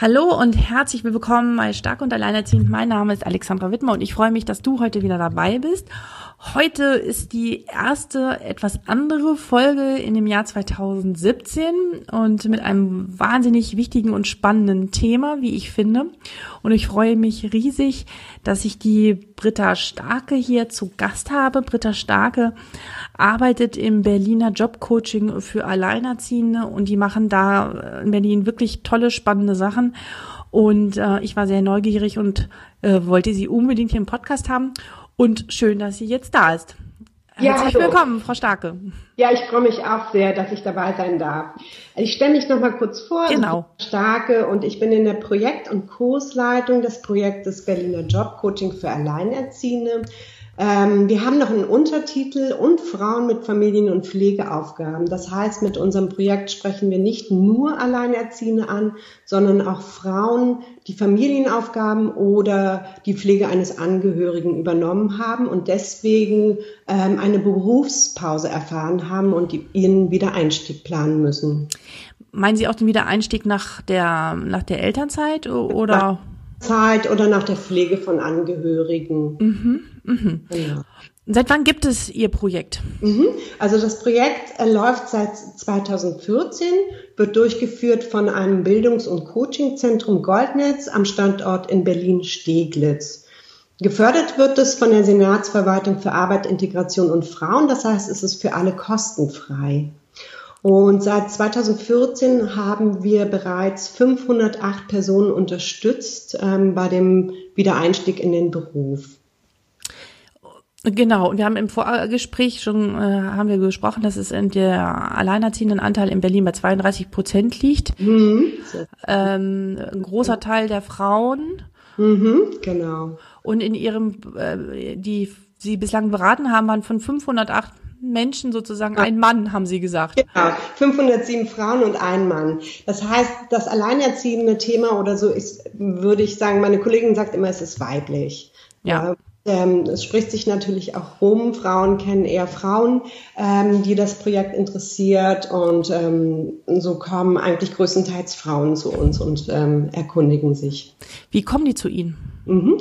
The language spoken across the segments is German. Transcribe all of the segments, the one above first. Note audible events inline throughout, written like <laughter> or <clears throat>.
Hallo und herzlich willkommen bei Stark und Alleinerziehend. Mein Name ist Alexandra Wittmer und ich freue mich, dass du heute wieder dabei bist. Heute ist die erste etwas andere Folge in dem Jahr 2017 und mit einem wahnsinnig wichtigen und spannenden Thema, wie ich finde. Und ich freue mich riesig, dass ich die Britta Starke hier zu Gast habe. Britta Starke arbeitet im Berliner Jobcoaching für Alleinerziehende und die machen da in Berlin wirklich tolle, spannende Sachen. Und äh, ich war sehr neugierig und äh, wollte sie unbedingt hier im Podcast haben. Und schön, dass sie jetzt da ist. Herzlich ja, willkommen, Frau Starke. Ja, ich freue mich auch sehr, dass ich dabei sein darf. Ich stelle mich noch mal kurz vor. Genau. Starke und ich bin in der Projekt- und Kursleitung des Projektes Berliner Jobcoaching für Alleinerziehende. Ähm, wir haben noch einen Untertitel und Frauen mit Familien- und Pflegeaufgaben. Das heißt, mit unserem Projekt sprechen wir nicht nur Alleinerziehende an, sondern auch Frauen, die Familienaufgaben oder die Pflege eines Angehörigen übernommen haben und deswegen ähm, eine Berufspause erfahren haben und ihren Wiedereinstieg planen müssen. Meinen Sie auch den Wiedereinstieg nach der, nach der Elternzeit oder? Nach Zeit oder nach der Pflege von Angehörigen. Mhm. Mhm. Genau. Seit wann gibt es Ihr Projekt? Mhm. Also das Projekt äh, läuft seit 2014, wird durchgeführt von einem Bildungs- und Coachingzentrum Goldnetz am Standort in Berlin-Steglitz. Gefördert wird es von der Senatsverwaltung für Arbeit, Integration und Frauen. Das heißt, es ist für alle kostenfrei. Und seit 2014 haben wir bereits 508 Personen unterstützt ähm, bei dem Wiedereinstieg in den Beruf. Genau, und wir haben im Vorgespräch schon äh, haben wir gesprochen, dass es in der alleinerziehenden Anteil in Berlin bei 32 Prozent liegt. Mhm. Ähm, ein großer Teil der Frauen. Mhm, genau. Und in ihrem, äh, die sie bislang beraten haben, waren von 508 Menschen sozusagen ein Mann, haben Sie gesagt. Genau, 507 Frauen und ein Mann. Das heißt, das alleinerziehende Thema oder so ist, würde ich sagen, meine Kollegin sagt immer, es ist weiblich. Ja. Ähm, es spricht sich natürlich auch rum. Frauen kennen eher Frauen, ähm, die das Projekt interessiert und ähm, so kommen eigentlich größtenteils Frauen zu uns und ähm, erkundigen sich. Wie kommen die zu Ihnen? Mhm.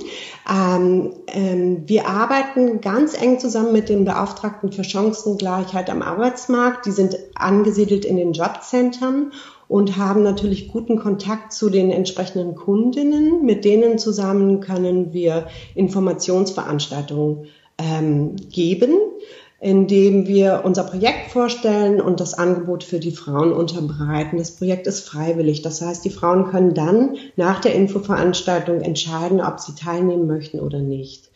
Ähm, ähm, wir arbeiten ganz eng zusammen mit den Beauftragten für Chancengleichheit am Arbeitsmarkt. Die sind angesiedelt in den Jobcentern und haben natürlich guten Kontakt zu den entsprechenden Kundinnen. Mit denen zusammen können wir Informationsveranstaltungen ähm, geben, indem wir unser Projekt vorstellen und das Angebot für die Frauen unterbreiten. Das Projekt ist freiwillig. Das heißt, die Frauen können dann nach der Infoveranstaltung entscheiden, ob sie teilnehmen möchten oder nicht.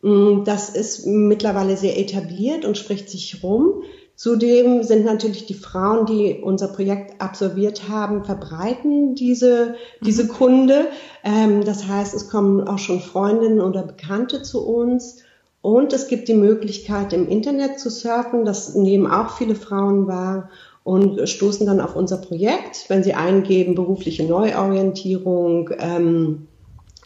Mm, das ist mittlerweile sehr etabliert und spricht sich rum. Zudem sind natürlich die Frauen, die unser Projekt absolviert haben, verbreiten diese, diese mhm. Kunde. Ähm, das heißt, es kommen auch schon Freundinnen oder Bekannte zu uns. Und es gibt die Möglichkeit, im Internet zu surfen. Das nehmen auch viele Frauen wahr und stoßen dann auf unser Projekt. Wenn sie eingeben, berufliche Neuorientierung ähm,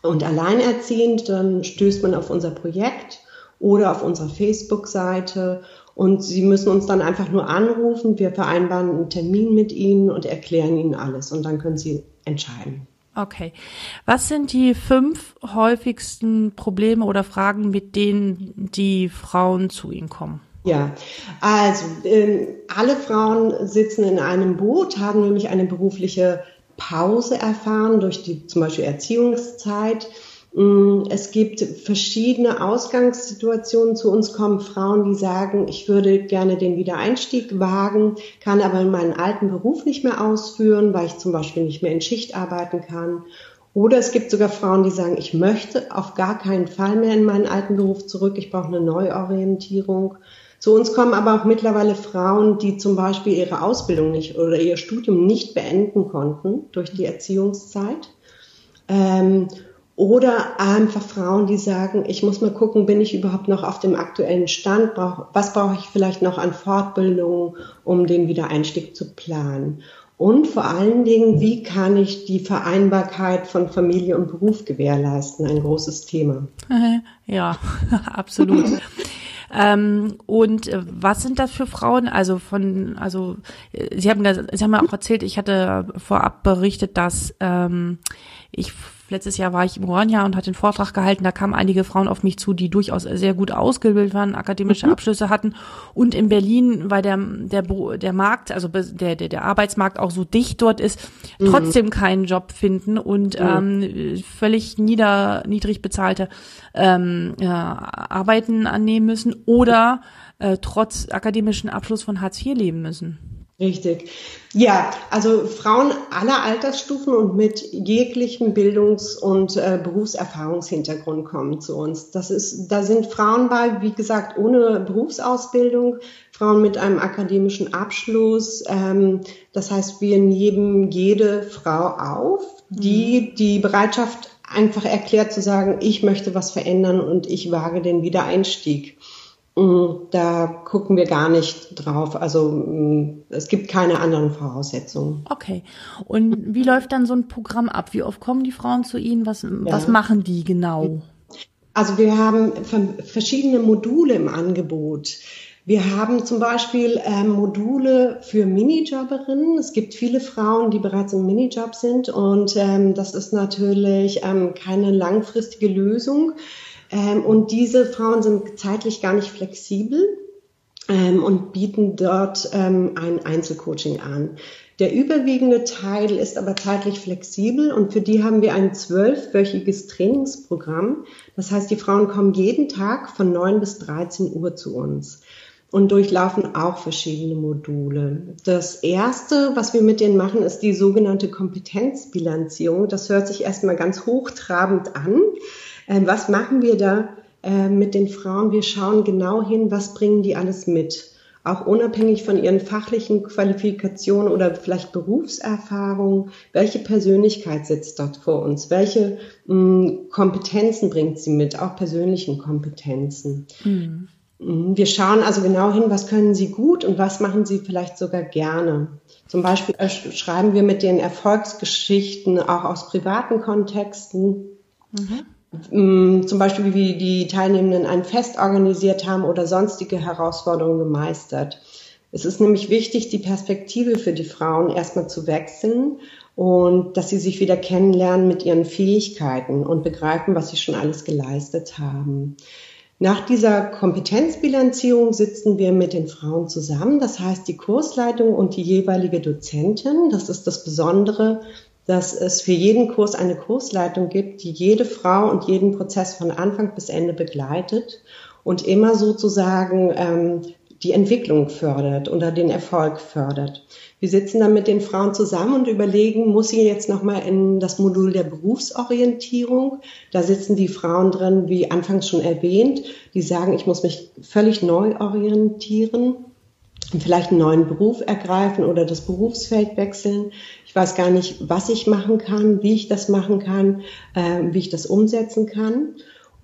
und alleinerziehend, dann stößt man auf unser Projekt oder auf unserer Facebook-Seite und Sie müssen uns dann einfach nur anrufen. Wir vereinbaren einen Termin mit Ihnen und erklären Ihnen alles. Und dann können Sie entscheiden. Okay. Was sind die fünf häufigsten Probleme oder Fragen, mit denen die Frauen zu Ihnen kommen? Ja, also äh, alle Frauen sitzen in einem Boot, haben nämlich eine berufliche Pause erfahren durch die zum Beispiel Erziehungszeit es gibt verschiedene Ausgangssituationen. Zu uns kommen Frauen, die sagen, ich würde gerne den Wiedereinstieg wagen, kann aber meinen alten Beruf nicht mehr ausführen, weil ich zum Beispiel nicht mehr in Schicht arbeiten kann. Oder es gibt sogar Frauen, die sagen, ich möchte auf gar keinen Fall mehr in meinen alten Beruf zurück, ich brauche eine Neuorientierung. Zu uns kommen aber auch mittlerweile Frauen, die zum Beispiel ihre Ausbildung nicht oder ihr Studium nicht beenden konnten durch die Erziehungszeit Ähm, oder einfach Frauen, die sagen, ich muss mal gucken, bin ich überhaupt noch auf dem aktuellen Stand? Was brauche ich vielleicht noch an Fortbildungen, um den Wiedereinstieg zu planen? Und vor allen Dingen, wie kann ich die Vereinbarkeit von Familie und Beruf gewährleisten? Ein großes Thema. <laughs> Ja, <laughs> absolut. Ähm, und äh, was sind das für Frauen? Also von, also äh, Sie haben, Sie haben ja auch erzählt, ich hatte vorab berichtet, dass ähm, ich Letztes Jahr war ich im Ronja und hatte einen Vortrag gehalten. Da kamen einige Frauen auf mich zu, die durchaus sehr gut ausgebildet waren, akademische mhm. Abschlüsse hatten. Und in Berlin, weil der, der, der Markt, also der, der, der Arbeitsmarkt auch so dicht dort ist, mhm. trotzdem keinen Job finden und mhm. ähm, völlig nieder, niedrig bezahlte ähm, ja, Arbeiten annehmen müssen oder äh, trotz akademischen Abschluss von Hartz IV leben müssen. Richtig. Ja, also Frauen aller Altersstufen und mit jeglichem Bildungs- und äh, Berufserfahrungshintergrund kommen zu uns. Das ist, da sind Frauen bei, wie gesagt, ohne Berufsausbildung, Frauen mit einem akademischen Abschluss. Ähm, das heißt, wir nehmen jede Frau auf, die mhm. die Bereitschaft einfach erklärt zu sagen, ich möchte was verändern und ich wage den Wiedereinstieg. Mm, da gucken wir gar nicht drauf. Also mm, es gibt keine anderen Voraussetzungen. Okay. Und wie <laughs> läuft dann so ein Programm ab? Wie oft kommen die Frauen zu Ihnen? Was, ja. was machen die genau? Also wir haben verschiedene Module im Angebot. Wir haben zum Beispiel ähm, Module für Minijobberinnen. Es gibt viele Frauen, die bereits im Minijob sind und ähm, das ist natürlich ähm, keine langfristige Lösung. Ähm, und diese Frauen sind zeitlich gar nicht flexibel ähm, und bieten dort ähm, ein Einzelcoaching an. Der überwiegende Teil ist aber zeitlich flexibel und für die haben wir ein zwölfwöchiges Trainingsprogramm. Das heißt, die Frauen kommen jeden Tag von 9 bis 13 Uhr zu uns und durchlaufen auch verschiedene Module. Das erste, was wir mit denen machen, ist die sogenannte Kompetenzbilanzierung. Das hört sich erstmal ganz hochtrabend an. Ähm, was machen wir da äh, mit den Frauen? Wir schauen genau hin, was bringen die alles mit. Auch unabhängig von ihren fachlichen Qualifikationen oder vielleicht Berufserfahrung, welche Persönlichkeit sitzt dort vor uns? Welche mh, hm, Kompetenzen bringt sie mit? Auch persönlichen Kompetenzen. Mhm. Wir schauen also genau hin, was können Sie gut und was machen Sie vielleicht sogar gerne. Zum Beispiel äh, schreiben wir mit den Erfolgsgeschichten auch aus privaten Kontexten. Mhm. Zum Beispiel wie die Teilnehmenden ein Fest organisiert haben oder sonstige Herausforderungen gemeistert. Es ist nämlich wichtig, die Perspektive für die Frauen erstmal zu wechseln und dass sie sich wieder kennenlernen mit ihren Fähigkeiten und begreifen, was sie schon alles geleistet haben. Nach dieser Kompetenzbilanzierung sitzen wir mit den Frauen zusammen. Das heißt, die Kursleitung und die jeweilige Dozentin, das ist das Besondere dass es für jeden Kurs eine Kursleitung gibt, die jede Frau und jeden Prozess von Anfang bis Ende begleitet und immer sozusagen ähm, die Entwicklung fördert oder den Erfolg fördert. Wir sitzen dann mit den Frauen zusammen und überlegen, muss sie jetzt nochmal in das Modul der Berufsorientierung? Da sitzen die Frauen drin, wie anfangs schon erwähnt, die sagen, ich muss mich völlig neu orientieren vielleicht einen neuen Beruf ergreifen oder das Berufsfeld wechseln. Ich weiß gar nicht, was ich machen kann, wie ich das machen kann, äh, wie ich das umsetzen kann.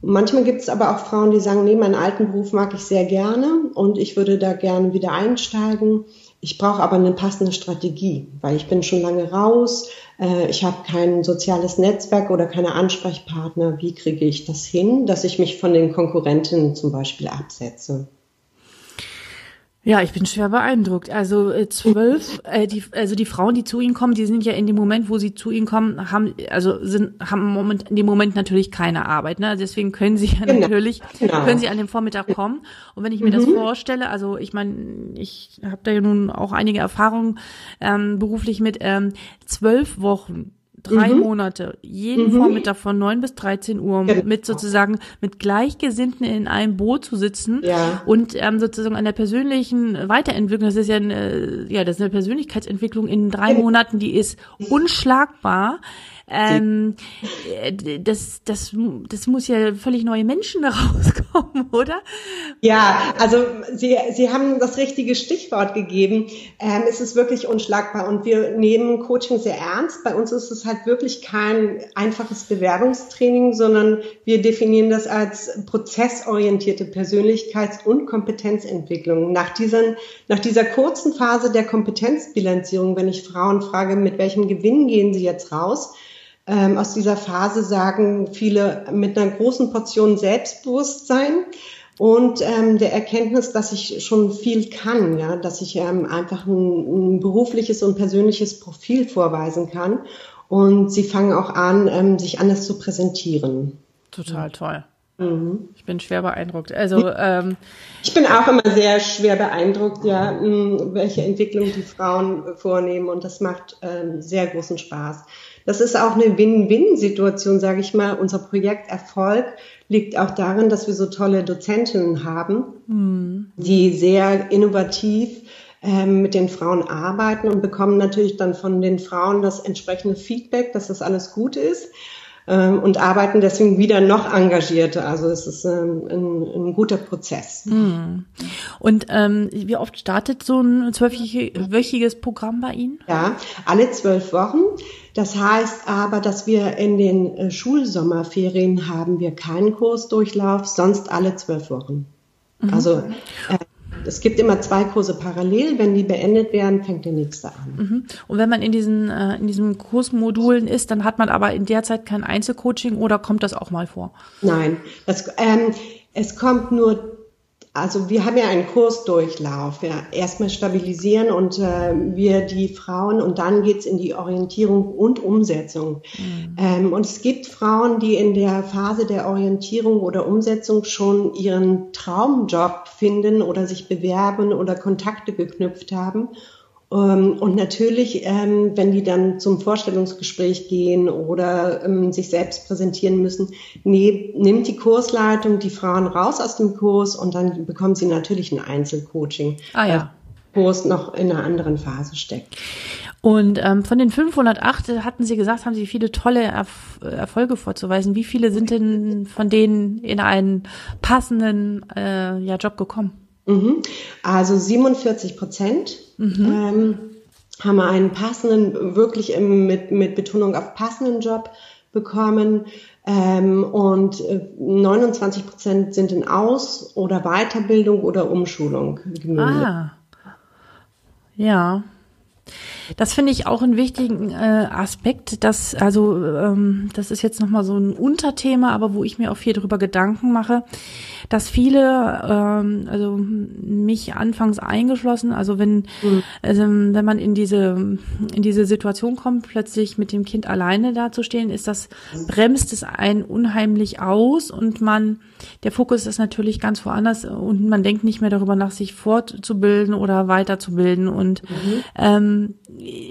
Und manchmal gibt es aber auch Frauen, die sagen, nee, meinen alten Beruf mag ich sehr gerne und ich würde da gerne wieder einsteigen. Ich brauche aber eine passende Strategie, weil ich bin schon lange raus, äh, ich habe kein soziales Netzwerk oder keine Ansprechpartner. Wie kriege ich das hin, dass ich mich von den Konkurrentinnen zum Beispiel absetze? Ja, ich bin schwer beeindruckt. Also äh, zwölf, <laughs> äh, die, also die Frauen, die zu ihnen kommen, die sind ja in dem Moment, wo sie zu ihnen kommen, haben also sind haben Moment in dem Moment natürlich keine Arbeit. Ne? Deswegen können sie ja genau. natürlich genau. können sie an dem Vormittag kommen. Und wenn ich mir mhm. das vorstelle, also ich meine, ich habe da ja nun auch einige Erfahrungen ähm, beruflich mit ähm, zwölf Wochen drei mhm. Monate, jeden mhm. Vormittag von neun bis 13 Uhr genau. mit sozusagen mit Gleichgesinnten in einem Boot zu sitzen ja. und ähm, sozusagen an der persönlichen Weiterentwicklung, das ist ja eine, ja, das ist eine Persönlichkeitsentwicklung in drei genau. Monaten, die ist unschlagbar. Ähm, äh, das, das, das muss ja völlig neue Menschen da <laughs> rauskommen, oder? Ja, also Sie, Sie haben das richtige Stichwort gegeben. Ähm, es ist wirklich unschlagbar und wir nehmen Coaching sehr ernst. Bei uns ist es halt halt wirklich kein einfaches Bewerbungstraining, sondern wir definieren das als prozessorientierte Persönlichkeits- und Kompetenzentwicklung. Nach, diesen, nach dieser kurzen Phase der Kompetenzbilanzierung, wenn ich Frauen frage, mit welchem Gewinn gehen sie jetzt raus, ähm, aus dieser Phase sagen viele mit einer großen Portion Selbstbewusstsein und ähm, der Erkenntnis, dass ich schon viel kann, ja, dass ich ähm, einfach ein, ein berufliches und persönliches Profil vorweisen kann. Und sie fangen auch an, ähm, sich anders zu präsentieren. Total toll. Mhm. Ich bin schwer beeindruckt. Also ähm, ich bin auch immer sehr schwer beeindruckt, ja, welche Entwicklung die Frauen vornehmen und das macht ähm, sehr großen Spaß. Das ist auch eine Win-Win-Situation, sage ich mal. Unser Projekterfolg liegt auch darin, dass wir so tolle Dozentinnen haben, mhm. die sehr innovativ ähm, mit den Frauen arbeiten und bekommen natürlich dann von den Frauen das entsprechende Feedback, dass das alles gut ist ähm, und arbeiten deswegen wieder noch engagierter. Also es ist ähm, ein, ein, guter Prozess. Hm. Und ähm, wie oft startet so ein zwölfwöchiges Programm bei Ihnen? Ja, alle zwölf Wochen. Das heißt aber, dass wir in den äh, Schulsommerferien haben wir keinen Kursdurchlauf, sonst alle zwölf Wochen. Mhm. Also äh, es gibt immer zwei Kurse parallel. Wenn die beendet werden, fängt der nächste an. Mhm. Und wenn man in diesen, äh, in diesen Kursmodulen ist, dann hat man aber in der Zeit kein Einzelcoaching oder kommt das auch mal vor? Nein, das, ähm, es kommt nur also wir haben ja einen Kursdurchlauf, ja, erstmal stabilisieren und äh, wir die Frauen und dann geht's in die Orientierung und Umsetzung. Mhm. Ähm, und es gibt Frauen, die in der Phase der Orientierung oder Umsetzung schon ihren Traumjob finden oder sich bewerben oder Kontakte geknüpft haben und natürlich, ähm, wenn die dann zum Vorstellungsgespräch gehen oder ähm, sich selbst präsentieren müssen, nimmt die Kursleitung die Frauen raus aus dem Kurs und dann bekommen sie natürlich ein Einzelcoaching. Ah ja. Kurs noch in einer anderen Phase steckt. Und ähm, von den 508 hatten Sie gesagt, haben Sie viele tolle Erf Erfolge vorzuweisen. Wie viele sind denn von denen in einen passenden äh, ja, Job gekommen? Mhm. Also 47 Prozent mhm. ähm, haben einen passenden, wirklich mit, mit Betonung auf passenden Job bekommen. Ähm, und 29 äh, Prozent sind in Aus- oder Weiterbildung oder Umschulung gemündet. Ah. Ja. Das finde ich auch einen wichtigen äh, Aspekt, dass also ähm, das ist jetzt nochmal so ein Unterthema, aber wo ich mir auch viel darüber Gedanken mache, dass viele, ähm, also mich anfangs eingeschlossen, also wenn mhm. also wenn man in diese in diese Situation kommt, plötzlich mit dem Kind alleine dazustehen, ist das bremst es einen unheimlich aus und man der Fokus ist natürlich ganz woanders und man denkt nicht mehr darüber nach, sich fortzubilden oder weiterzubilden und mhm. ähm,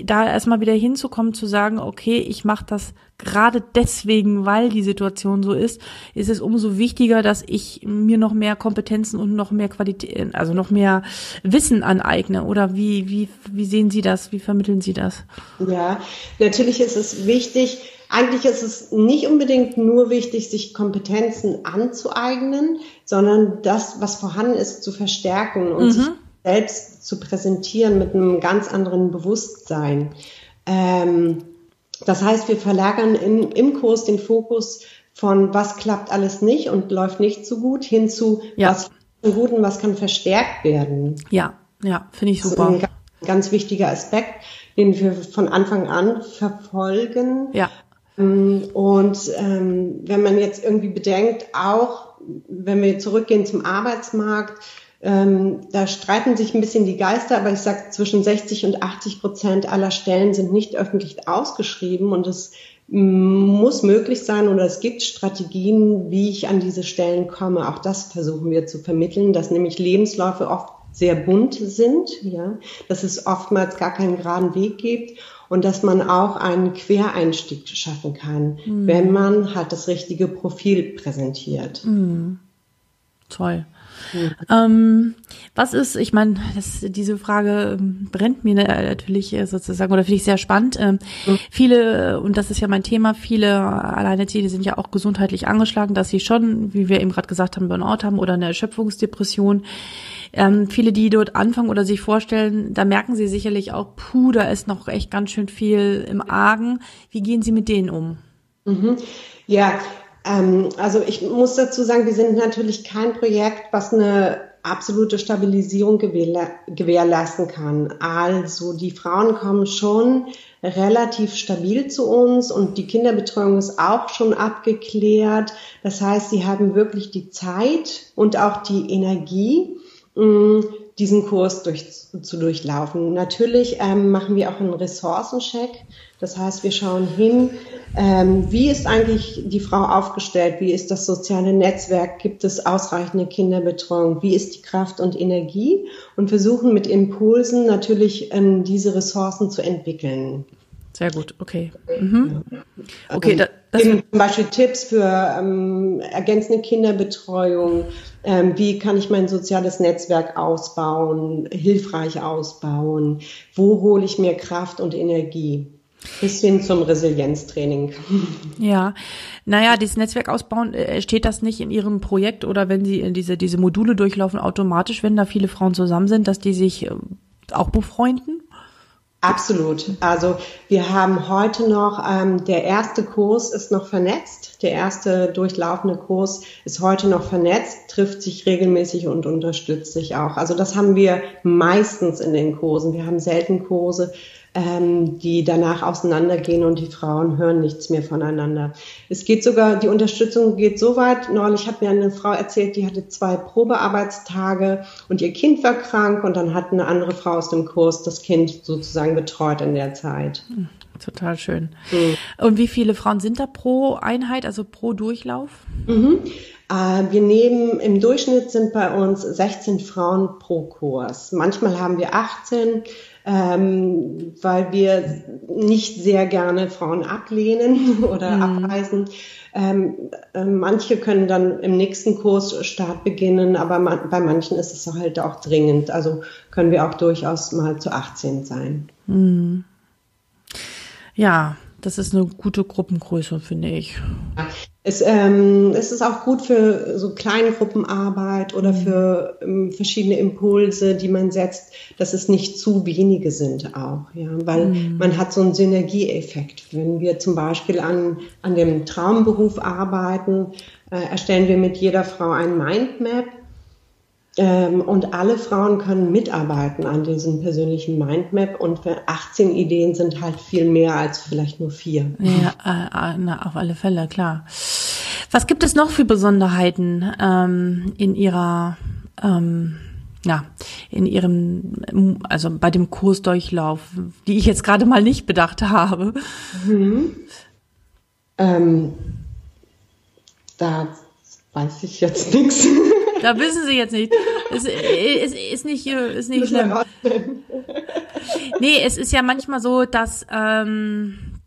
da erstmal wieder hinzukommen, zu sagen, okay, ich mache das gerade deswegen, weil die Situation so ist, ist es umso wichtiger, dass ich mir noch mehr Kompetenzen und noch mehr Qualität, also noch mehr Wissen aneigne. Oder wie, wie, wie sehen Sie das? Wie vermitteln Sie das? Ja, natürlich ist es wichtig, eigentlich ist es nicht unbedingt nur wichtig, sich Kompetenzen anzueignen, sondern das, was vorhanden ist, zu verstärken und mhm. sich selbst zu präsentieren mit einem ganz anderen Bewusstsein. Ähm, das heißt, wir verlagern in, im Kurs den Fokus von was klappt alles nicht und läuft nicht so gut hin zu ja. was ist gut und was kann verstärkt werden. Ja, ja, finde ich super. Das ist ein ganz wichtiger Aspekt, den wir von Anfang an verfolgen. Ja. Ähm, und ähm, wenn man jetzt irgendwie bedenkt, auch wenn wir zurückgehen zum Arbeitsmarkt, ähm, da streiten sich ein bisschen die Geister, aber ich sage, zwischen 60 und 80 Prozent aller Stellen sind nicht öffentlich ausgeschrieben und es muss möglich sein oder es gibt Strategien, wie ich an diese Stellen komme. Auch das versuchen wir zu vermitteln, dass nämlich Lebensläufe oft sehr bunt sind, ja, dass es oftmals gar keinen geraden Weg gibt und dass man auch einen Quereinstieg schaffen kann, mhm. wenn man halt das richtige Profil präsentiert. Mhm. Toll. Ähm, was ist, ich meine, diese Frage ähm, brennt mir natürlich äh, sozusagen oder finde ich sehr spannend. Ähm, mhm. Viele, und das ist ja mein Thema, viele Alleinerziehende sind ja auch gesundheitlich angeschlagen, dass sie schon, wie wir eben gerade gesagt haben, Burnout haben oder eine Erschöpfungsdepression. Ähm, viele, die dort anfangen oder sich vorstellen, da merken sie sicherlich auch, puh, da ist noch echt ganz schön viel im Argen. Wie gehen Sie mit denen um? Mhm. Ja, ähm, also ich muss dazu sagen, wir sind natürlich kein Projekt, was eine absolute Stabilisierung gewährleisten kann. Also die Frauen kommen schon relativ stabil zu uns und die Kinderbetreuung ist auch schon abgeklärt. Das heißt, sie haben wirklich die Zeit und auch die Energie, diesen Kurs durch, zu durchlaufen. Natürlich ähm, machen wir auch einen Ressourcencheck. Das heißt, wir schauen hin, ähm, wie ist eigentlich die Frau aufgestellt? Wie ist das soziale Netzwerk? Gibt es ausreichende Kinderbetreuung? Wie ist die Kraft und Energie? Und versuchen mit Impulsen natürlich ähm, diese Ressourcen zu entwickeln. Sehr gut, okay. Mhm. Okay, da, das zum Beispiel Tipps für ähm, ergänzende Kinderbetreuung. Ähm, wie kann ich mein soziales Netzwerk ausbauen, hilfreich ausbauen? Wo hole ich mir Kraft und Energie? Bis hin zum Resilienztraining. <laughs> Ja, naja, dieses Netzwerk ausbauen, äh, steht das nicht in Ihrem Projekt oder wenn Sie diese, diese Module durchlaufen, automatisch, wenn da viele Frauen zusammen sind, dass die sich äh, auch befreunden? Absolut. Also wir haben heute noch, ähm, der erste Kurs ist noch vernetzt. Der erste durchlaufende Kurs ist heute noch vernetzt, trifft sich regelmäßig und unterstützt sich auch. Also das haben wir meistens in den Kursen. Wir haben selten Kurse, ähm, die danach auseinandergehen und die Frauen hören nichts mehr voneinander. Es geht sogar, die Unterstützung geht so weit. Neulich hat mir eine Frau erzählt, die hatte zwei Probearbeitstage und ihr Kind war krank und dann hat eine andere Frau aus dem Kurs das Kind sozusagen betreut in der Zeit. Total schön. Mhm. Und wie viele Frauen sind da pro Einheit, also pro Durchlauf? Mhm. Äh, wir nehmen, im Durchschnitt sind bei uns 16 Frauen pro Kurs. Manchmal haben wir 18 ähm, weil wir nicht sehr gerne Frauen ablehnen <laughs> oder mhm. abweisen. Ähm, äh, manche können dann im nächsten Kurs Start beginnen, aber man, bei manchen ist es halt auch dringend. Also können wir auch durchaus mal zu 18 sein. Mhm. Ja, das ist eine gute Gruppengröße, finde ich. Es, ähm, es ist auch gut für so Kleingruppenarbeit oder mhm. für ähm, verschiedene Impulse, die man setzt, dass es nicht zu wenige sind auch, ja, weil mhm. man hat so einen Synergieeffekt. Wenn wir zum Beispiel an, an dem Traumberuf arbeiten, äh, erstellen wir mit jeder Frau ein Mindmap und alle Frauen können mitarbeiten an diesem persönlichen Mindmap und 18 Ideen sind halt viel mehr als vielleicht nur vier. Ja, äh, äh, na, auf alle Fälle, klar. Was gibt es noch für Besonderheiten ähm, in Ihrer, ähm, ja, in Ihrem, also bei dem Kursdurchlauf, die ich jetzt gerade mal nicht bedacht habe? Mhm. Ähm, da weiß ich jetzt <laughs> nichts. Da wissen Sie jetzt nicht. Es ist, ist nicht, ist nicht schlimm. Nee, es ist ja manchmal so, dass ähm,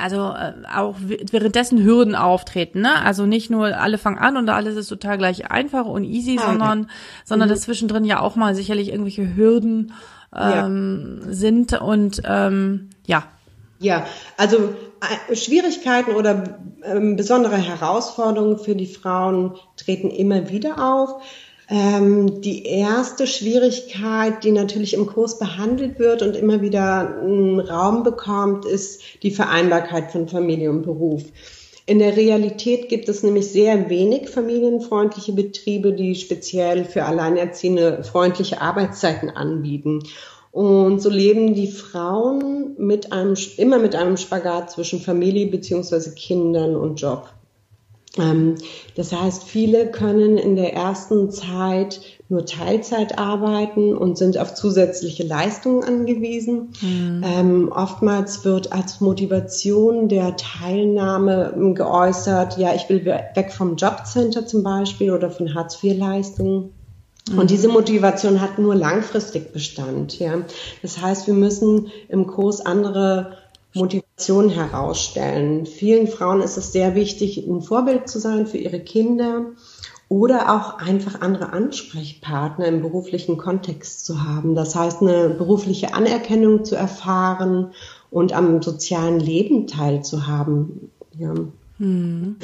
also äh, auch währenddessen Hürden auftreten, ne? Also nicht nur alle fangen an und alles ist total gleich einfach und easy, ah, sondern okay. sondern mhm. dass zwischendrin ja auch mal sicherlich irgendwelche Hürden ähm, ja. sind und ähm, ja. Ja, also äh, Schwierigkeiten oder ähm, besondere Herausforderungen für die Frauen treten immer wieder auf. Ähm, die erste Schwierigkeit, die natürlich im Kurs behandelt wird und immer wieder einen Raum bekommt, ist die Vereinbarkeit von Familie und Beruf. In der Realität gibt es nämlich sehr wenig familienfreundliche Betriebe, die speziell für Alleinerziehende freundliche Arbeitszeiten anbieten. Und so leben die Frauen mit einem, immer mit einem Spagat zwischen Familie beziehungsweise Kindern und Job. Ähm, das heißt, viele können in der ersten Zeit nur Teilzeit arbeiten und sind auf zusätzliche Leistungen angewiesen. Mhm. Ähm, oftmals wird als Motivation der Teilnahme geäußert, ja, ich will weg vom Jobcenter zum Beispiel oder von Hartz-IV-Leistungen. Und diese Motivation hat nur langfristig Bestand. Ja. Das heißt, wir müssen im Kurs andere Motivation herausstellen. Vielen Frauen ist es sehr wichtig, ein Vorbild zu sein für ihre Kinder oder auch einfach andere Ansprechpartner im beruflichen Kontext zu haben. Das heißt, eine berufliche Anerkennung zu erfahren und am sozialen Leben teilzuhaben. Ja. Hm.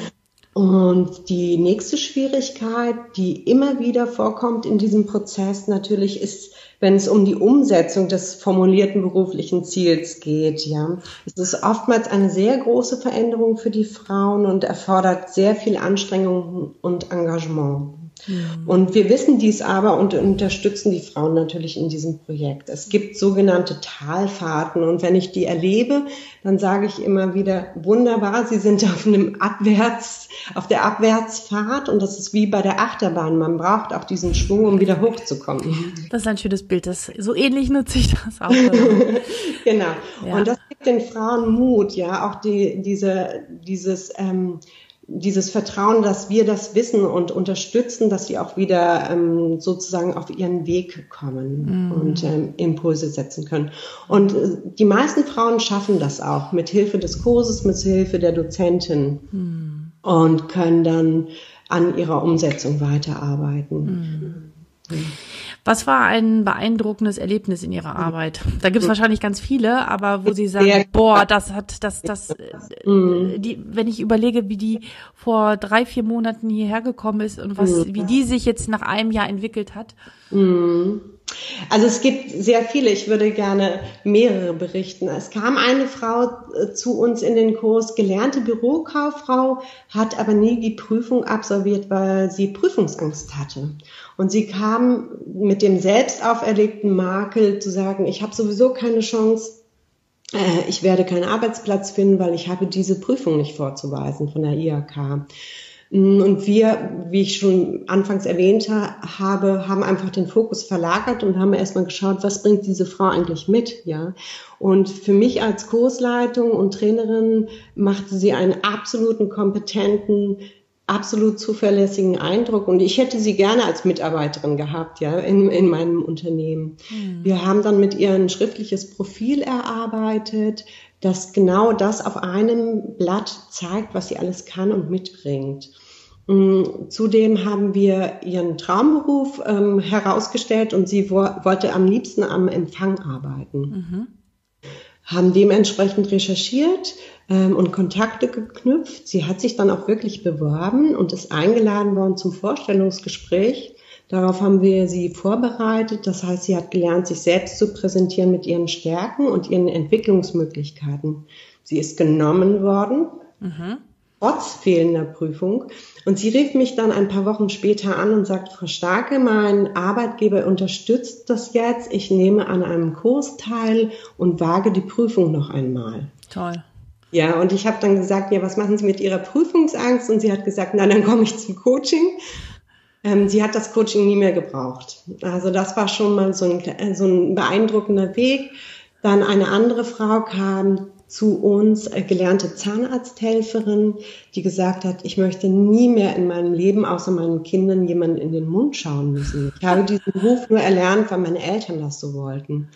Und die nächste Schwierigkeit, die immer wieder vorkommt in diesem Prozess natürlich, ist, wenn es um die Umsetzung des formulierten beruflichen Ziels geht. Ja, es ist oftmals eine sehr große Veränderung für die Frauen und erfordert sehr viel Anstrengung und Engagement. Mhm. Und wir wissen dies aber und unterstützen die Frauen natürlich in diesem Projekt. Es gibt sogenannte Talfahrten und wenn ich die erlebe, dann sage ich immer wieder, wunderbar, Sie sind auf einem Abwärts, auf der Abwärtsfahrt und das ist wie bei der Achterbahn. Man braucht auch diesen Schwung, um wieder hochzukommen. Das ist ein schönes Bild. Das, so ähnlich nutze ich das auch. <laughs> genau. Ja. Und das gibt den Frauen Mut, ja, auch die, diese, dieses, ähm, dieses Vertrauen, dass wir das wissen und unterstützen, dass sie auch wieder ähm, sozusagen auf ihren Weg kommen mm. und ähm, Impulse setzen können. Und äh, die meisten Frauen schaffen das auch mit Hilfe des Kurses, mit Hilfe der Dozentin mm. und können dann an ihrer Umsetzung weiterarbeiten. Mm. Was war ein beeindruckendes Erlebnis in Ihrer Arbeit? Da gibt es wahrscheinlich ganz viele, aber wo Sie sagen, boah, das hat, das, das, äh, die, wenn ich überlege, wie die vor drei, vier Monaten hierher gekommen ist und was, wie die sich jetzt nach einem Jahr entwickelt hat. Mhm. Also es gibt sehr viele, ich würde gerne mehrere berichten. Es kam eine Frau äh, zu uns in den Kurs, gelernte Bürokauffrau, hat aber nie die Prüfung absolviert, weil sie Prüfungsangst hatte. Und sie kam mit dem selbst auferlegten Makel zu sagen, ich habe sowieso keine Chance, äh, ich werde keinen Arbeitsplatz finden, weil ich habe diese Prüfung nicht vorzuweisen von der IHK. Mm, und wir, wie ich schon anfangs erwähnt habe, haben einfach den Fokus verlagert und haben erstmal geschaut, was bringt diese Frau eigentlich mit, ja. Und für mich als Kursleitung und Trainerin machte sie einen absoluten kompetenten, absolut zuverlässigen Eindruck und ich hätte sie gerne als Mitarbeiterin gehabt, ja, in, in meinem Unternehmen. Mhm. Wir haben dann mit ihr ein schriftliches Profil erarbeitet, das genau das auf einem Blatt zeigt, was sie alles kann und mitbringt. Mm, zudem haben wir ihren Traumberuf ähm, herausgestellt und sie wo wollte am liebsten am Empfang arbeiten. Mhm. Haben dementsprechend recherchiert ähm, und Kontakte geknüpft. Sie hat sich dann auch wirklich beworben und ist eingeladen worden zum Vorstellungsgespräch. Darauf haben wir sie vorbereitet. Das heißt, sie hat gelernt, sich selbst zu präsentieren mit ihren Stärken und ihren Entwicklungsmöglichkeiten. Sie ist genommen worden. Mhm trotz fehlender Prüfung. Und sie rief mich dann ein paar Wochen später an und sagt, Frau Starke, mein Arbeitgeber unterstützt das jetzt. Ich nehme an einem Kurs teil und wage die Prüfung noch einmal. Toll. Ja, und ich habe dann gesagt, ja, was machen Sie mit Ihrer Prüfungsangst? Und sie hat gesagt, na, dann komme ich zum Coaching. Ähm, sie hat das Coaching nie mehr gebraucht. Also das war schon mal so ein, so ein beeindruckender Weg. Dann eine andere Frau kam, zu uns äh, gelernte Zahnarzthelferin, die gesagt hat, ich möchte nie mehr in meinem Leben außer meinen Kindern jemanden in den Mund schauen müssen. Ich habe diesen Beruf nur erlernt, weil meine Eltern das so wollten.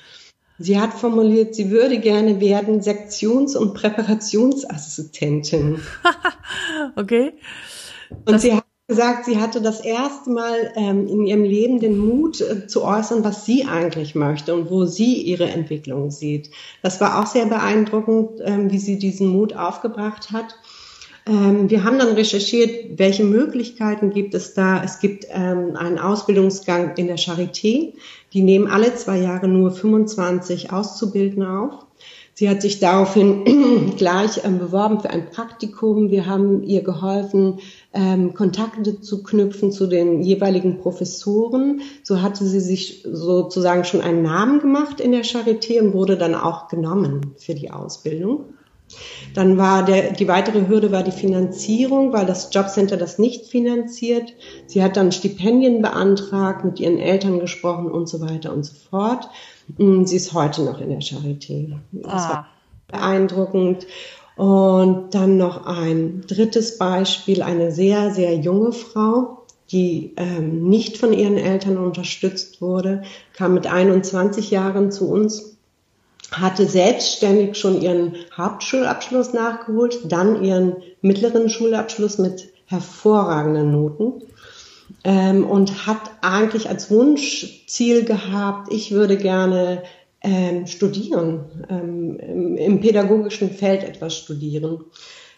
Sie hat formuliert, sie würde gerne werden Sektions- und Präparationsassistentin. <laughs> okay. Und das sie hat gesagt, sie hatte das erste Mal ähm, in ihrem Leben den Mut äh, zu äußern, was sie eigentlich möchte und wo sie ihre Entwicklung sieht. Das war auch sehr beeindruckend, ähm, wie sie diesen Mut aufgebracht hat. Ähm, wir haben dann recherchiert, welche Möglichkeiten gibt es da. Es gibt ähm, einen Ausbildungsgang in der Charité. Die nehmen alle zwei Jahre nur 25 Auszubildende auf. Sie hat sich daraufhin <clears throat> gleich ähm, beworben für ein Praktikum. Wir haben ihr geholfen, ähm, Kontakte zu knüpfen zu den jeweiligen Professoren. So hatte sie sich sozusagen schon einen Namen gemacht in der Charité und wurde dann auch genommen für die Ausbildung. Dann war der, die weitere Hürde war die Finanzierung, weil das Jobcenter das nicht finanziert. Sie hat dann Stipendien beantragt, mit ihren Eltern gesprochen und so weiter und so fort. Mm, sie ist heute noch in der Charité. Das ah. war beeindruckend. Und dann noch ein drittes Beispiel, eine sehr, sehr junge Frau, die ähm, nicht von ihren Eltern unterstützt wurde, kam mit 21 Jahren zu uns, hatte selbstständig schon ihren Hauptschulabschluss nachgeholt, dann ihren mittleren Schulabschluss mit hervorragenden Noten ähm, und hat eigentlich als Wunschziel gehabt, ich würde gerne ähm, studieren, ähm, im, im, pädagogischen Feld etwas studieren.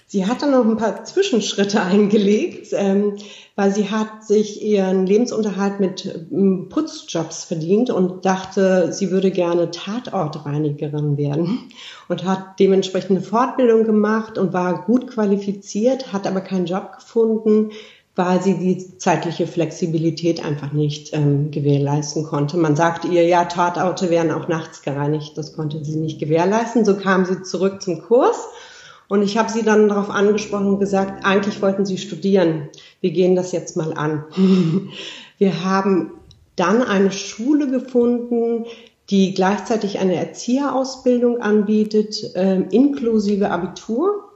Sie hat dann noch ein paar Zwischenschritte <laughs> eingelegt, ähm, weil sie hat sich ihren Lebensunterhalt mit ähm, Putzjobs verdient und dachte, sie würde gerne Tatortreinigerin werden <laughs> und hat dementsprechend eine Fortbildung gemacht und war gut qualifiziert, hat aber keinen Job gefunden, weil sie die zeitliche Flexibilität einfach nicht ähm, gewährleisten konnte. Man sagte ihr, ja, Tatorte werden auch nachts gereinigt. Das konnte sie nicht gewährleisten. So kam sie zurück zum Kurs. Und ich habe sie dann darauf angesprochen und gesagt, eigentlich wollten sie studieren. Wir gehen das jetzt mal an. <laughs> Wir haben dann eine Schule gefunden, die gleichzeitig eine Erzieherausbildung anbietet, äh, inklusive Abitur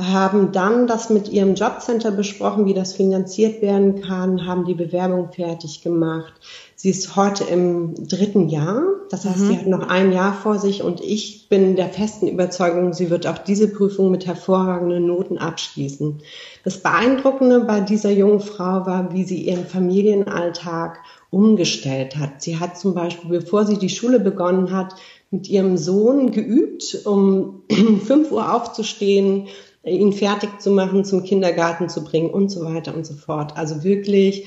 haben dann das mit ihrem Jobcenter besprochen, wie das finanziert werden kann, haben die Bewerbung fertig gemacht. Sie ist heute im dritten Jahr, das heißt, mhm. sie hat noch ein Jahr vor sich und ich bin der festen Überzeugung, sie wird auch diese Prüfung mit hervorragenden Noten abschließen. Das Beeindruckende bei dieser jungen Frau war, wie sie ihren Familienalltag umgestellt hat. Sie hat zum Beispiel, bevor sie die Schule begonnen hat, mit ihrem Sohn geübt, um <clears throat> 5 Uhr aufzustehen, ihn fertig zu machen, zum Kindergarten zu bringen und so weiter und so fort. Also wirklich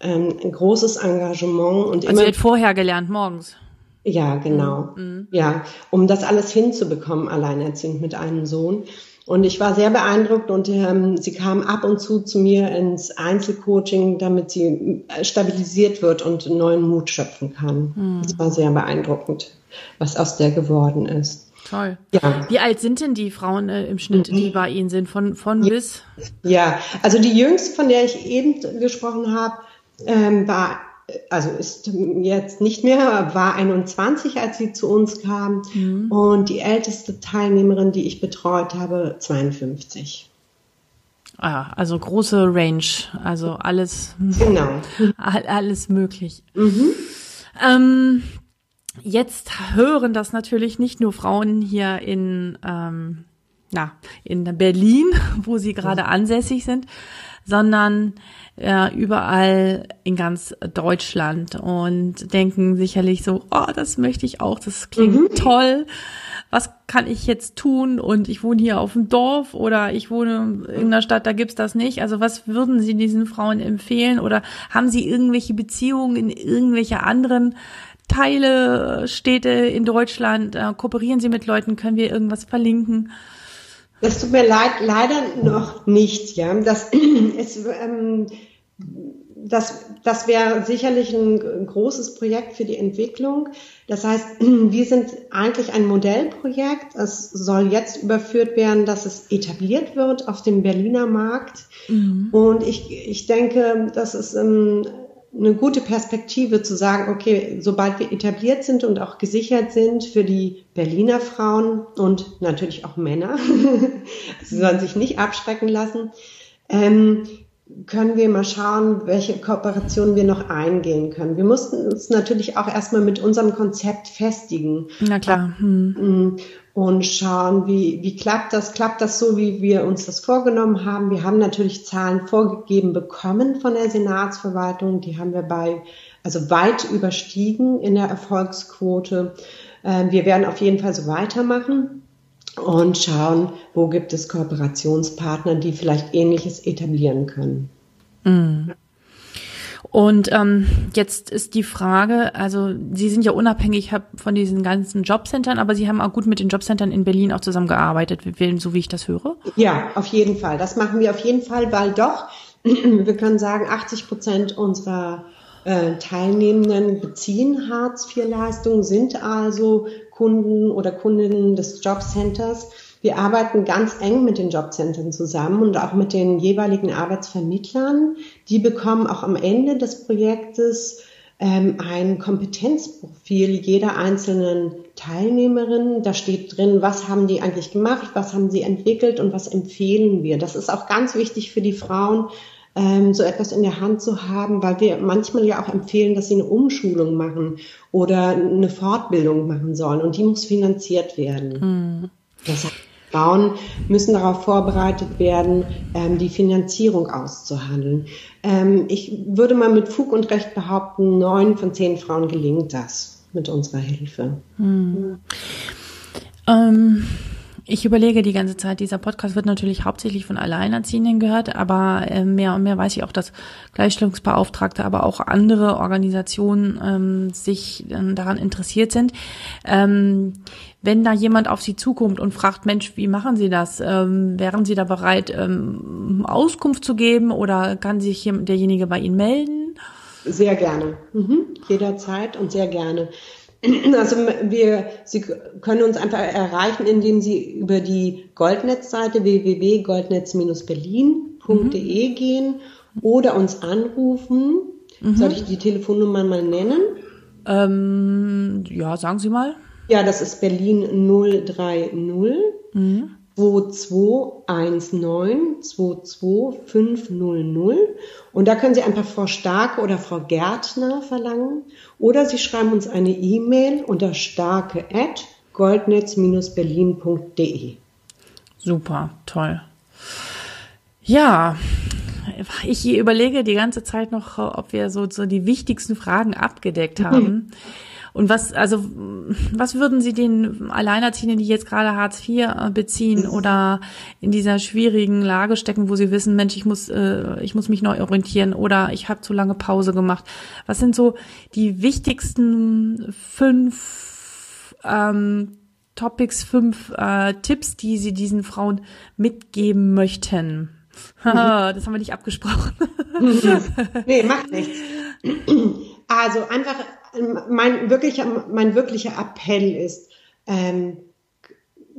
ähm, ein großes Engagement und also immer. Hat vorher gelernt morgens. Ja, genau. Mhm. mhm. Ja, um das alles hinzubekommen, alleinerziehend mit einem Sohn. Und ich war sehr beeindruckt und ähm, sie kam ab und zu zu mir ins Einzelcoaching, damit sie äh, stabilisiert wird und neuen Mut schöpfen kann. Mhm. Das war sehr beeindruckend, was aus der geworden ist. Toll. Ja. Wie alt sind denn die Frauen äh, im Schnitt, die bei Ihnen sind? Von, von ja. bis? Ja, also die jüngste, von der ich eben gesprochen habe, ähm, war, also ist jetzt nicht mehr, war 21, als sie zu uns kam. Mhm. Und die älteste Teilnehmerin, die ich betreut habe, 52. Ah, also große Range, also alles, genau. <laughs> alles möglich. Mhm. Ähm, Jetzt hören das natürlich nicht nur Frauen hier in, ähm, na, in Berlin, <laughs> wo sie gerade ansässig sind, sondern äh, überall in ganz Deutschland und denken sicherlich so, oh, das möchte ich auch, das klingt mhm. toll. Was kann ich jetzt tun? Und ich wohne hier auf dem Dorf oder ich wohne in einer Stadt, da gibt's das nicht. Also was würden Sie diesen Frauen empfehlen? Oder haben Sie irgendwelche Beziehungen in irgendwelche anderen Teile, Städte in Deutschland? Äh, kooperieren Sie mit Leuten? Können wir irgendwas verlinken? Das tut mir leid, leider noch nicht. Ja, das <clears throat> ist, ähm, das, das wäre sicherlich ein großes Projekt für die Entwicklung. Das heißt, <clears throat> wir sind eigentlich ein Modellprojekt. Es soll jetzt überführt werden, dass es etabliert wird auf dem Berliner Markt. Mhm. Und ich, ich denke, das ist ähm, eine gute Perspektive zu sagen, okay, sobald wir etabliert sind und auch gesichert sind für die Berliner Frauen und natürlich auch Männer, <laughs> sie sollen sich nicht abschrecken lassen, ähm, können wir mal schauen, welche Kooperationen wir noch eingehen können. Wir mussten uns natürlich auch erstmal mit unserem Konzept festigen. Na klar. Hm und schauen, wie, wie klappt das? Klappt das so, wie wir uns das vorgenommen haben? Wir haben natürlich Zahlen vorgegeben bekommen von der Senatsverwaltung. Die haben wir bei, also weit überstiegen in der Erfolgsquote. Ähm, wir werden auf jeden Fall so weitermachen und schauen, wo gibt es Kooperationspartner, die vielleicht Ähnliches etablieren können. Mhm. Und ähm, jetzt ist die Frage, also Sie sind ja unabhängig von diesen ganzen Jobcentern, aber Sie haben auch gut mit den Jobcentern in Berlin auch zusammengearbeitet, so wie ich das höre? Ja, auf jeden Fall. Das machen wir auf jeden Fall, weil doch, <clears throat> wir können sagen, 80 Prozent unserer äh, Teilnehmenden beziehen Hartz-IV-Leistungen, sind also Kunden oder Kundinnen des Jobcenters. Wir arbeiten ganz eng mit den Jobzentren zusammen und auch mit den jeweiligen Arbeitsvermittlern. Die bekommen auch am Ende des Projektes ähm, ein Kompetenzprofil jeder einzelnen Teilnehmerin. Da steht drin, was haben die eigentlich gemacht, was haben sie entwickelt und was empfehlen wir. Das ist auch ganz wichtig für die Frauen, ähm, so etwas in der Hand zu haben, weil wir manchmal ja auch empfehlen, dass sie eine Umschulung machen oder eine Fortbildung machen sollen und die muss finanziert werden. Mhm. Das Frauen müssen darauf vorbereitet werden, ähm, die Finanzierung auszuhandeln. Ähm, ich würde mal mit Fug und Recht behaupten, neun von zehn Frauen gelingt das mit unserer Hilfe. Hm. Ähm, Ich überlege die ganze Zeit, dieser Podcast wird natürlich hauptsächlich von Alleinerziehenden gehört, aber äh, mehr und mehr weiß ich auch, dass Gleichstellungsbeauftragte, aber auch andere Organisationen ähm, sich äh, daran interessiert sind. Ähm, wenn da jemand auf Sie zukommt und fragt, Mensch, wie machen Sie das? Ähm, wären Sie da bereit, ähm, Auskunft zu geben oder kann sich derjenige bei Ihnen melden? Sehr gerne. Mhm. Jederzeit und sehr gerne. <clears throat> Also wir, Sie können uns einfach erreichen, indem Sie über die Goldnetzseite www.goldnetz-berlin.de mhm. gehen oder uns anrufen. Mhm. Soll ich die Telefonnummer mal nennen? Ähm, ja, sagen Sie mal. Ja, das ist Berlin 030 mhm. 2219 22500 und da können Sie einfach Frau Starke oder Frau Gärtner verlangen oder Sie schreiben uns eine E-Mail unter starke at goldnetz-berlin.de. Super, toll. Ja, ich überlege die ganze Zeit noch, ob wir so, so die wichtigsten Fragen abgedeckt <laughs> haben. Und was, also, was würden Sie den Alleinerziehenden, die jetzt gerade Hartz IV äh, beziehen oder in dieser schwierigen Lage stecken, wo sie wissen, Mensch, ich muss, äh, ich muss mich neu orientieren oder ich habe zu lange Pause gemacht. Was sind so die wichtigsten fünf ähm, Topics, fünf äh, Tipps, die Sie diesen Frauen mitgeben möchten? <laughs> das haben wir nicht abgesprochen. <laughs> nee, macht nichts. Also einfach mein wirklicher, mein wirklicher Appell ist, ähm,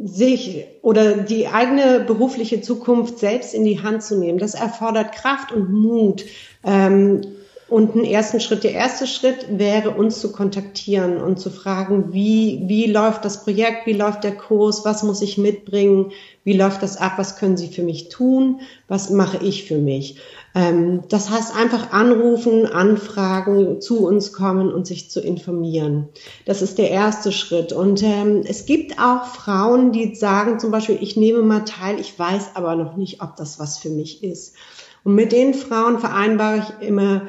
sich oder die eigene berufliche Zukunft selbst in die Hand zu nehmen. Das erfordert Kraft und Mut. Ähm, und einen ersten Schritt, der erste Schritt wäre, uns zu kontaktieren und zu fragen, wie, wie läuft das Projekt, wie läuft der Kurs, was muss ich mitbringen, wie läuft das ab, was können Sie für mich tun, was mache ich für mich. Ähm, das heißt einfach anrufen, anfragen, zu uns kommen und sich zu informieren. Das ist der erste Schritt. Und ähm, es gibt auch Frauen, die sagen zum Beispiel, ich nehme mal teil, ich weiß aber noch nicht, ob das was für mich ist. Und mit den Frauen vereinbare ich immer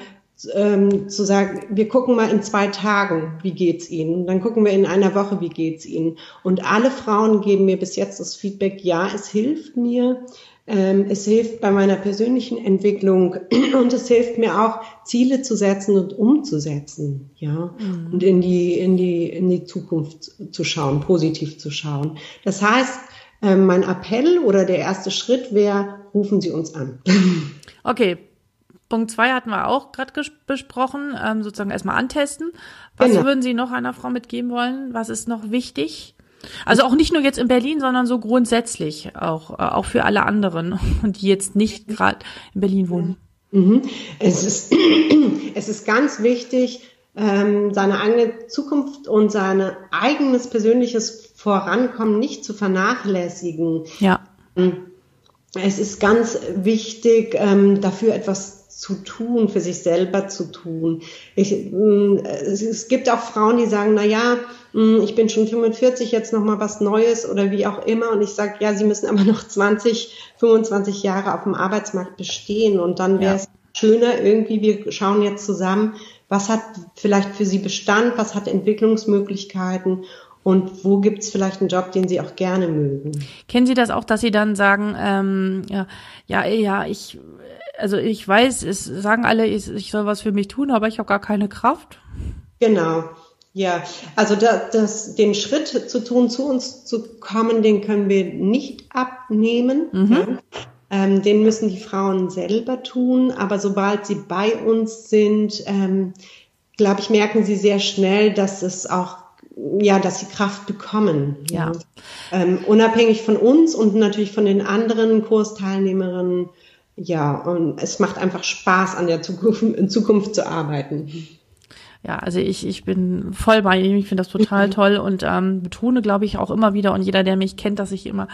ähm, zu sagen, wir gucken mal in zwei Tagen, wie geht's Ihnen? Dann gucken wir in einer Woche, wie geht's Ihnen? Und alle Frauen geben mir bis jetzt das Feedback, ja, es hilft mir, es hilft bei meiner persönlichen Entwicklung <clears throat> und es hilft mir auch, Ziele zu setzen und umzusetzen, ja, mhm. und in die, in die, in die Zukunft zu schauen, positiv zu schauen. Das heißt, ähm, mein Appell oder der erste Schritt wäre, rufen Sie uns an. <laughs> Okay, Punkt zwei hatten wir auch gerade besprochen, ähm, sozusagen erstmal antesten. Was genau. würden Sie noch einer Frau mitgeben wollen? Was ist noch wichtig? Also auch nicht nur jetzt in Berlin, sondern so grundsätzlich auch, äh, auch für alle anderen, <laughs> die jetzt nicht gerade in Berlin wohnen. Mhm. Es, ist, <clears throat> es ist ganz wichtig, ähm, seine eigene Zukunft und sein eigenes persönliches Vorankommen nicht zu vernachlässigen. Ja. Es ist ganz wichtig, ähm, dafür etwas zu tun, für sich selber zu tun. Ich, mm, es gibt auch Frauen, die sagen, na ja, mm, ich bin schon 45, jetzt noch mal was Neues oder wie auch immer. Und ich sage, ja, sie müssen aber noch 20, 25 Jahre auf dem Arbeitsmarkt bestehen. Und dann wäre es ja. schöner, irgendwie, wir schauen jetzt zusammen, was hat vielleicht für sie Bestand, was hat Entwicklungsmöglichkeiten und wo gibt's vielleicht einen Job, den Sie auch gerne mögen. Kennen Sie das auch, dass Sie dann sagen, ähm, ja, ja, ja, ich also ich weiß, es sagen alle, ich, ich soll was für mich tun, aber ich habe gar keine Kraft. Genau. Ja, also da, das, den Schritt zu tun, zu uns zu kommen, den können wir nicht abnehmen. Mhm. Ja. Ähm, den müssen die Frauen selber tun. Aber sobald sie bei uns sind, ähm, glaube ich, merken sie sehr schnell, dass es auch ja, dass sie Kraft bekommen. Ja. ja. Ähm, unabhängig von uns und natürlich von den anderen Kursteilnehmerinnen ja, und es macht einfach Spaß, an der Zukunft, in Zukunft zu arbeiten. Ja, also ich, ich bin voll bei ihm. Ich finde das total mhm. toll und ähm, betone, glaube ich, auch immer wieder und jeder, der mich kennt, dass ich immer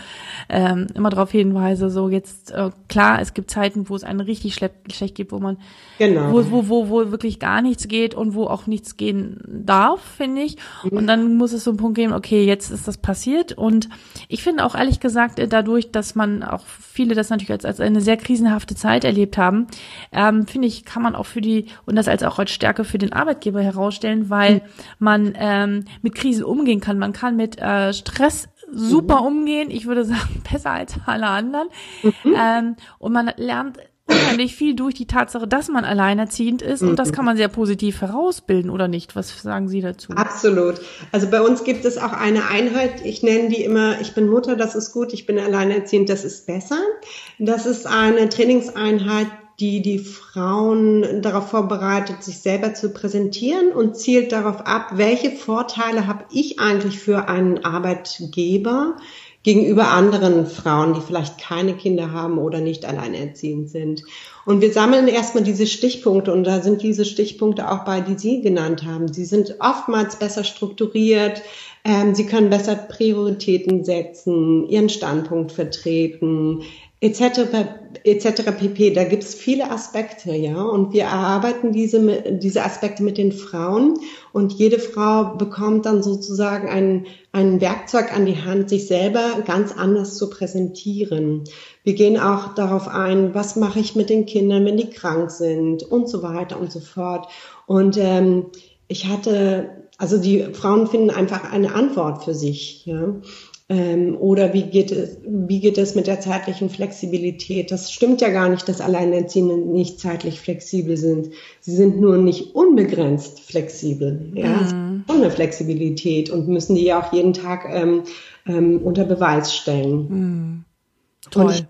ähm, immer darauf hinweise, so jetzt äh, klar, es gibt Zeiten, wo es einen richtig schlecht, schlecht geht, wo man genau. wo, wo, wo, wo wirklich gar nichts geht und wo auch nichts gehen darf, finde ich. Mhm. Und dann muss es so einen Punkt geben, okay, jetzt ist das passiert. Und ich finde auch ehrlich gesagt, äh, dadurch, dass man auch viele das natürlich als, als eine sehr krisenhafte Zeit erlebt haben, ähm, finde ich, kann man auch für die und das als auch als Stärke für den Arbeitgeber herausstellen, weil man ähm, mit Krisen umgehen kann. Man kann mit äh, Stress super mhm. umgehen. Ich würde sagen, <laughs> besser als alle anderen. Mhm. Ähm, und man lernt unheimlich viel durch die Tatsache, dass man alleinerziehend ist und das mhm. kann man sehr positiv herausbilden oder nicht? Was sagen Sie dazu? Absolut. Also bei uns gibt es auch eine Einheit, ich nenne die immer, ich bin Mutter, das ist gut, ich bin alleinerziehend, das ist besser. Das ist eine Trainingseinheit, die die Frauen darauf vorbereitet, sich selber zu präsentieren und zielt darauf ab, welche Vorteile habe ich eigentlich für einen Arbeitgeber gegenüber anderen Frauen, die vielleicht keine Kinder haben oder nicht alleinerziehend sind. Und wir sammeln erstmal diese Stichpunkte und da sind diese Stichpunkte auch bei, die Sie genannt haben. Sie sind oftmals besser strukturiert, ähm, Sie können besser Prioritäten setzen, Ihren Standpunkt vertreten, etc. etc. pp. Da gibt es viele Aspekte, ja, und wir erarbeiten diese diese Aspekte mit den Frauen und jede Frau bekommt dann sozusagen ein ein Werkzeug an die Hand, sich selber ganz anders zu präsentieren. Wir gehen auch darauf ein, was mache ich mit den Kindern, wenn die krank sind und so weiter und so fort. Und ähm, ich hatte, also die Frauen finden einfach eine Antwort für sich, ja. Ähm, oder wie geht, es, wie geht es mit der zeitlichen Flexibilität? Das stimmt ja gar nicht, dass Alleinerziehende nicht zeitlich flexibel sind. Sie sind nur nicht unbegrenzt flexibel. Ja, mhm. eine Flexibilität und müssen die ja auch jeden Tag ähm, ähm, unter Beweis stellen. Mhm. Toll. Ich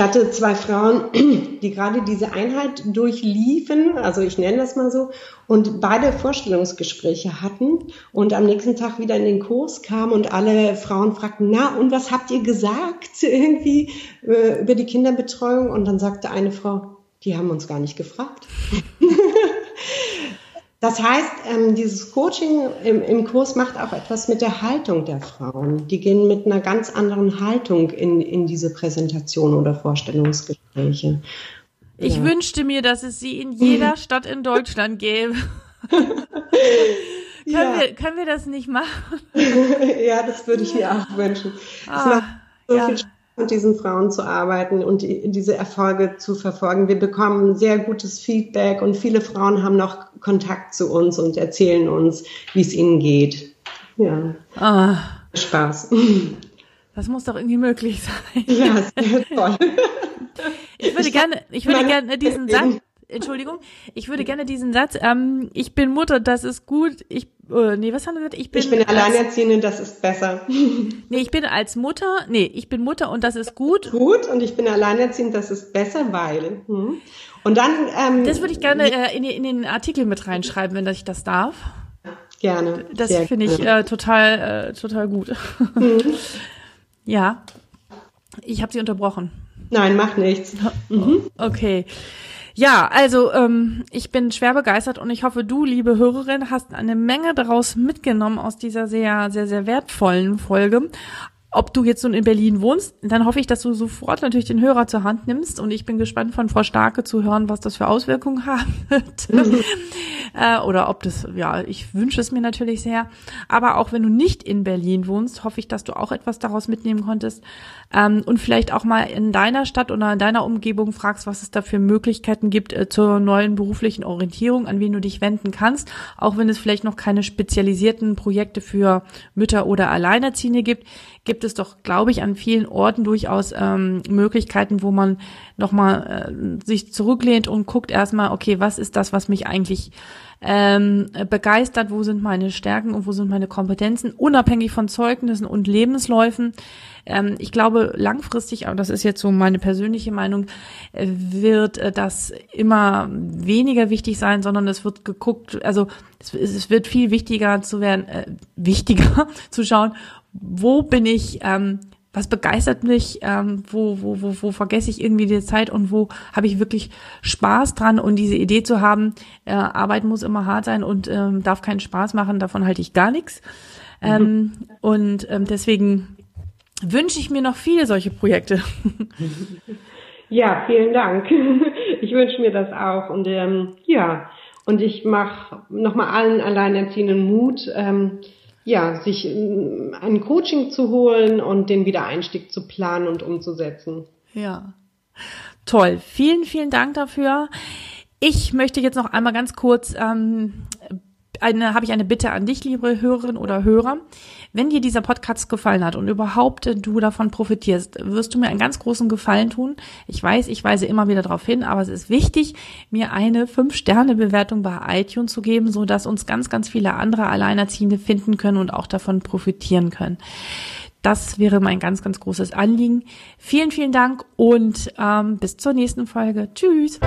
hatte zwei Frauen, <clears throat> die gerade diese Einheit durchliefen, also ich nenne das mal so, und beide Vorstellungsgespräche hatten und am nächsten Tag wieder in den Kurs kamen und alle Frauen fragten, na, und was habt ihr gesagt <laughs> irgendwie äh, über die Kinderbetreuung? Und dann sagte eine Frau, die haben uns gar nicht gefragt. <laughs> Das heißt, ähm, dieses Coaching im, im, Kurs macht auch etwas mit der Haltung der Frauen. Die gehen mit einer ganz anderen Haltung in, in diese Präsentation oder Vorstellungsgespräche. Ich ja. wünschte mir, dass es sie in jeder <laughs> Stadt in Deutschland gäbe. <laughs> können, ja. wir, können wir das nicht machen? <laughs> ja, das würde ich mir auch wünschen. Ah, macht so ja. viel Spaß mit diesen Frauen zu arbeiten und die, diese Erfolge zu verfolgen. Wir bekommen sehr gutes Feedback und viele Frauen haben noch Kontakt zu uns und erzählen uns, wie es ihnen geht. Ja. Ah. Spaß. Das muss doch irgendwie möglich sein. Ja, sehr toll. Ich würde gerne, ich würde gerne diesen Satz, Entschuldigung, ich würde gerne diesen Satz, ähm, ich bin Mutter, das ist gut, ich, äh, nee, was haben wir gesagt? Ich bin, ich bin alleinerziehend und das ist besser. <laughs> Nee, ich bin als Mutter, nee, ich bin Mutter und das ist gut. Gut und ich bin alleinerziehend, das ist besser, weil. Hm. Und dann. Ähm, das würde ich gerne äh, in, in den Artikel mit reinschreiben, wenn ich das darf. Gerne. Das finde ich äh, total, äh, total gut. Mhm. <laughs> ja. Ich habe Sie unterbrochen. Nein, mach nichts. <laughs> Mhm. Okay. Ja, also ähm, ich bin schwer begeistert und ich hoffe, du, liebe Hörerin, hast eine Menge daraus mitgenommen aus dieser sehr, sehr, sehr wertvollen Folge ob du jetzt nun in Berlin wohnst, dann hoffe ich, dass du sofort natürlich den Hörer zur Hand nimmst und ich bin gespannt von Frau Starke zu hören, was das für Auswirkungen <laughs> haben wird. <laughs> äh, oder ob das, ja, ich wünsche es mir natürlich sehr. Aber auch wenn du nicht in Berlin wohnst, hoffe ich, dass du auch etwas daraus mitnehmen konntest ähm, und vielleicht auch mal in deiner Stadt oder in deiner Umgebung fragst, was es da für Möglichkeiten gibt äh, zur neuen beruflichen Orientierung, an wen du dich wenden kannst, auch wenn es vielleicht noch keine spezialisierten Projekte für Mütter oder Alleinerziehende gibt gibt es doch, glaube ich, an vielen Orten durchaus ähm, Möglichkeiten, wo man nochmal äh, sich zurücklehnt und guckt erstmal, okay, was ist das, was mich eigentlich ähm, begeistert, wo sind meine Stärken und wo sind meine Kompetenzen, unabhängig von Zeugnissen und Lebensläufen. Ähm, ich glaube, langfristig, aber das ist jetzt so meine persönliche Meinung, äh, wird äh, das immer weniger wichtig sein, sondern es wird geguckt, also es, es wird viel wichtiger zu werden, äh, wichtiger <laughs> zu schauen, wo bin ich, ähm, was begeistert mich, ähm, wo, wo, wo, wo vergesse ich irgendwie die Zeit und wo habe ich wirklich Spaß dran und diese Idee zu haben, äh, Arbeit muss immer hart sein und ähm, darf keinen Spaß machen, davon halte ich gar nichts. Ähm, mhm. Und ähm, deswegen wünsche ich mir noch viele solche Projekte. <laughs> Ja, vielen Dank. <laughs> Ich wünsche mir das auch. Und ähm, ja, und ich mache nochmal allen Alleinerziehenden Mut. Ähm, ja, sich ähm, ein Coaching zu holen und den Wiedereinstieg zu planen und umzusetzen. Ja. Toll. Vielen, vielen Dank dafür. Ich möchte jetzt noch einmal ganz kurz ähm, eine, habe ich eine Bitte an dich, liebe Hörerin oder Hörer. Wenn dir dieser Podcast gefallen hat und überhaupt du davon profitierst, wirst du mir einen ganz großen Gefallen tun. Ich weiß, ich weise immer wieder darauf hin, aber es ist wichtig, mir eine 5-Sterne-Bewertung bei iTunes zu geben, so dass uns ganz, ganz viele andere Alleinerziehende finden können und auch davon profitieren können. Das wäre mein ganz, ganz großes Anliegen. Vielen, vielen Dank und ähm, bis zur nächsten Folge. Tschüss.